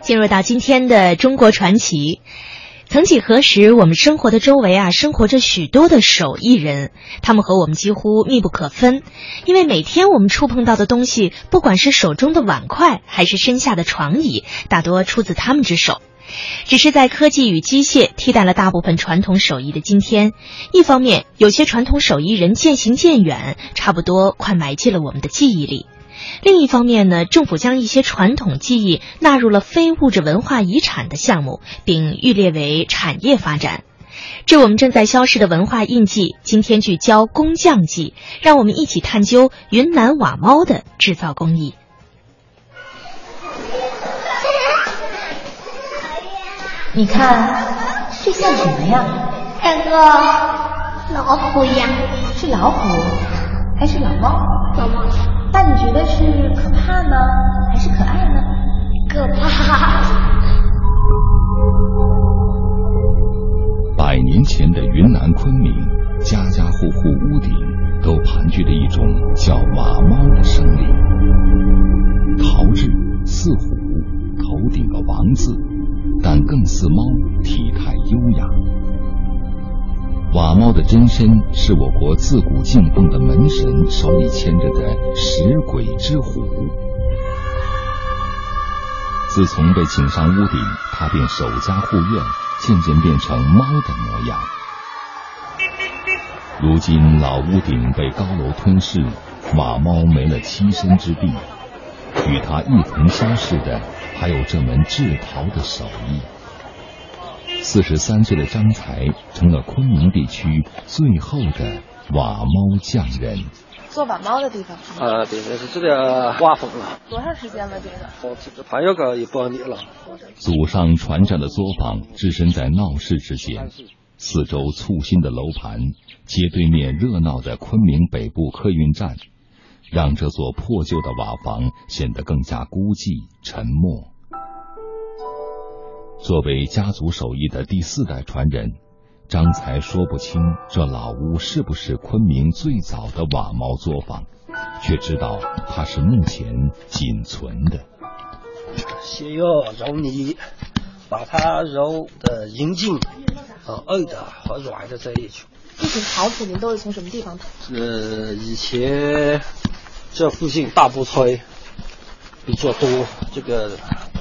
进入到今天的中国传奇。曾几何时，我们生活的周围啊，生活着许多的手艺人，他们和我们几乎密不可分。因为每天我们触碰到的东西，不管是手中的碗筷，还是身下的床椅，大多出自他们之手。只是在科技与机械替代了大部分传统手艺的今天，一方面，有些传统手艺人渐行渐远，差不多快埋进了我们的记忆里。另一方面呢，政府将一些传统技艺纳入了非物质文化遗产的项目，并预列为产业发展。这我们正在消失的文化印记，今天聚焦工匠技，让我们一起探究云南瓦猫的制造工艺。你看，这像什么呀？像个老虎呀。是老虎，还是老猫？老猫。那你觉得是可怕呢，还是可爱呢？可怕。百年前的云南昆明，家家户户屋顶都盘踞着一种叫马猫的生灵，猫的真身是我国自古敬奉的门神手里牵着的食鬼之虎。自从被请上屋顶，它便守家护院，渐渐变成猫的模样。如今老屋顶被高楼吞噬，瓦猫没了栖身之地，与它一同消逝的，还有这门制陶的手艺。四十三岁的张才成了昆明地区最后的瓦猫匠人。做瓦猫的地方？啊，对，这是这个瓦坊了。多长时间了？这个？哦，这还有个一百年了。祖上传承的作坊置身在闹市之间，四周簇新的楼盘，街对面热闹的昆明北部客运站，让这座破旧的瓦房显得更加孤寂沉默。作为家族手艺的第四代传人，张才说不清这老屋是不是昆明最早的瓦毛作坊，却知道它是目前仅存的。先要揉泥，把它揉的匀净、和硬的和软的在一起。这种陶土您都是从什么地方淘？呃，以前这附近大布村比较多，这个。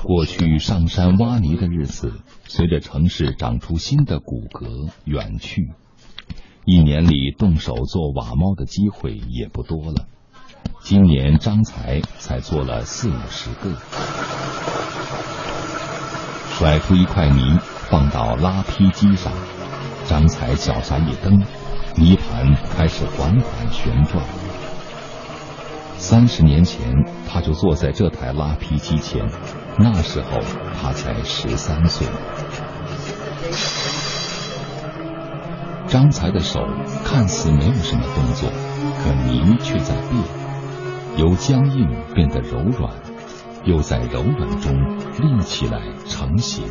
过去上山挖泥的日子，随着城市长出新的骨骼远去，一年里动手做瓦猫的机会也不多了。今年张才才做了四五十个，甩出一块泥放到拉坯机上，张才脚下一蹬，泥盘开始缓缓旋转。三十年前，他就坐在这台拉坯机前。那时候他才十三岁。张才的手看似没有什么动作，可泥却在变，由僵硬变得柔软，又在柔软中立起来成型。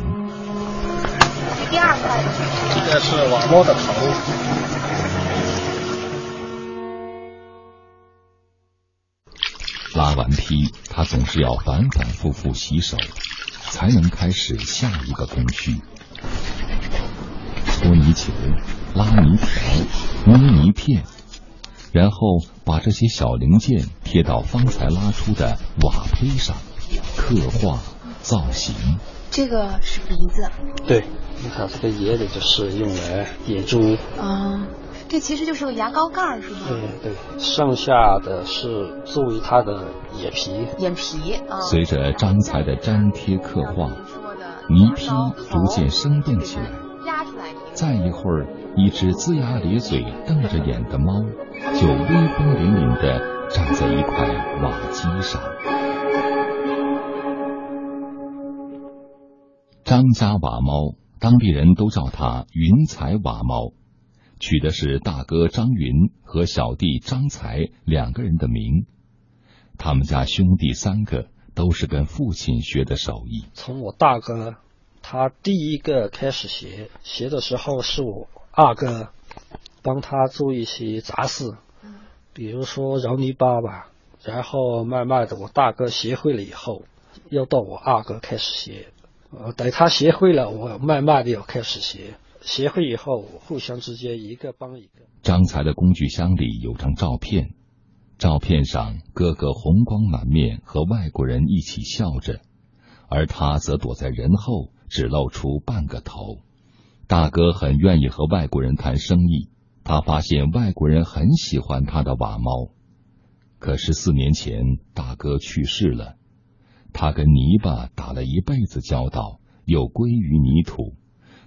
第二块，这个是瓦猫的头。拉完坯，他总是要反反复复洗手，才能开始下一个工序：搓泥球、拉泥条、捏泥片，然后把这些小零件贴到方才拉出的瓦坯上，刻画造型。这个是鼻子。对，你看这个叶子就是用来点珠。啊。这其实就是个牙膏盖，是吗？对对，剩下的是作为它的眼皮。眼皮啊。随着张才的粘贴刻画，泥坯逐渐生动起来。再一会儿，一只龇牙咧嘴、瞪着眼的猫，就威风凛凛的站在一块瓦基上。张家瓦猫，当地人都叫它云彩瓦猫。取的是大哥张云和小弟张才两个人的名，他们家兄弟三个都是跟父亲学的手艺。从我大哥他第一个开始学，学的时候是我二哥帮他做一些杂事，比如说揉泥巴吧。然后慢慢的，我大哥学会了以后，要到我二哥开始学，呃，等他学会了，我慢慢的要开始学。学会以后，互相之间一个帮一个。张才的工具箱里有张照片，照片上哥哥红光满面，和外国人一起笑着，而他则躲在人后，只露出半个头。大哥很愿意和外国人谈生意，他发现外国人很喜欢他的瓦猫。可是四年前，大哥去世了，他跟泥巴打了一辈子交道，又归于泥土。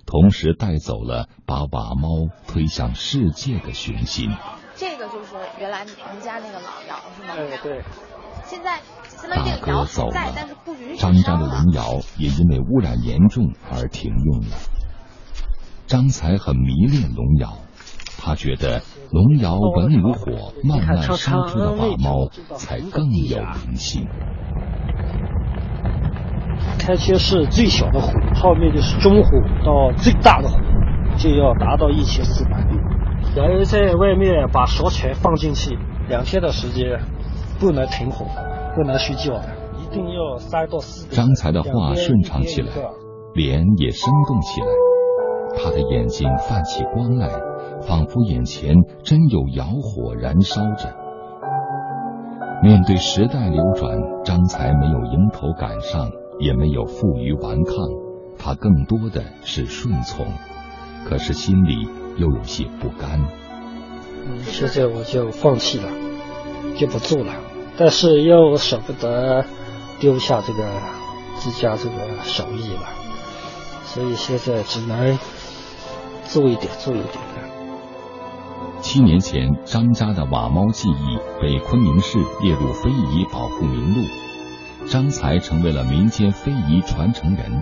同时带走了把瓦猫推向世界的雄心。这个就是原来您家那个老窑是吗？对对。现在大哥走了，张家的龙窑也因为污染严重而停用了。张才很迷恋龙窑，他觉得龙窑文武火慢慢烧出的瓦猫才更有灵性。开切是最小的火，后面就是中火到最大的火，就要达到一千四百度。然后在外面把烧柴放进去，两天的时间不能停火，不能睡觉，一定要三到四。张才的话顺畅起来，脸也生动起来，他的眼睛泛起光来，仿佛眼前真有窑火燃烧着。面对时代流转，张才没有迎头赶上。也没有负隅顽抗，他更多的是顺从，可是心里又有些不甘。现在我就放弃了，就不做了，但是又舍不得丢下这个自家这个手艺吧，所以现在只能做一点，做一点七年前，张家的瓦猫技艺被昆明市列入非遗保护名录。张才成为了民间非遗传承人，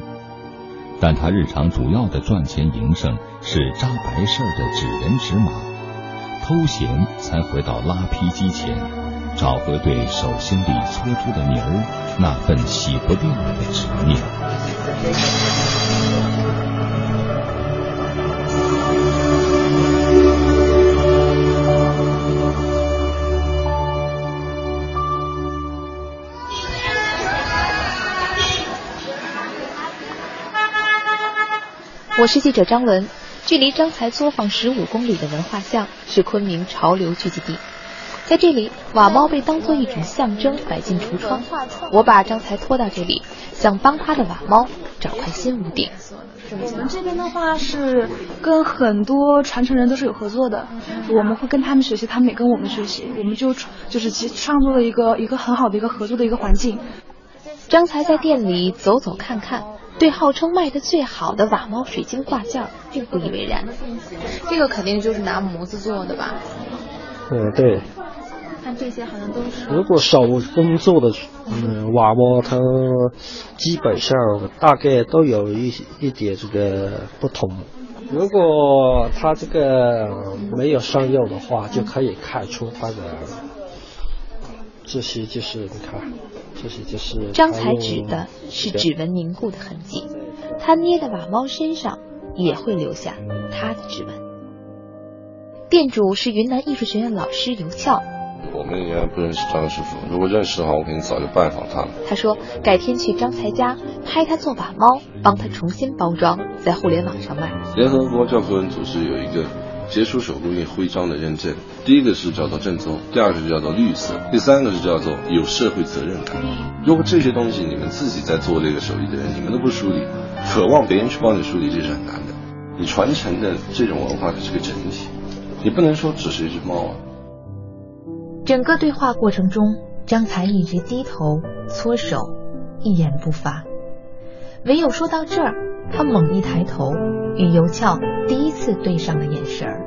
但他日常主要的赚钱营生是扎白事儿的纸人纸马，偷闲才回到拉坯机前，找回对手心里搓出的泥儿那份洗不掉的执念。我是记者张文，距离张才作坊十五公里的文化巷是昆明潮流聚集地，在这里，瓦猫被当做一种象征摆进橱窗。我把张才拖到这里，想帮他的瓦猫找块新屋顶。我们这边的话是跟很多传承人都是有合作的，我们会跟他们学习，他们也跟我们学习，我们就就是其创作了一个一个很好的一个合作的一个环境。张才在店里走走看看。对号称卖的最好的瓦猫水晶挂件并不以为然。这个肯定就是拿模子做的吧？嗯，对。看这些好像都是。如果手工做的嗯瓦猫，它基本上大概都有一一点这个不同。如果它这个没有上釉的话，就可以看出它的这些就是你看。这些就是张才指的是指纹凝固的痕迹，他捏的瓦猫身上也会留下他的指纹。店主是云南艺术学院老师尤俏。我们应该不认识张师傅，如果认识的话，我肯定早就拜访他了。他说改天去张才家拍他做瓦猫，帮他重新包装，在互联网上卖。联合国教科文组织有一个。杰出手工艺徽章的认证，第一个是叫做正宗，第二个是叫做绿色，第三个是叫做有社会责任感。如果这些东西你们自己在做这个手艺的人，你们都不梳理，渴望别人去帮你梳理，这是很难的。你传承的这种文化它是个整体，你不能说只是一只猫啊。整个对话过程中，张才一直低头搓手，一言不发，唯有说到这儿，他猛一抬头，与尤俏第一次对上了眼神儿。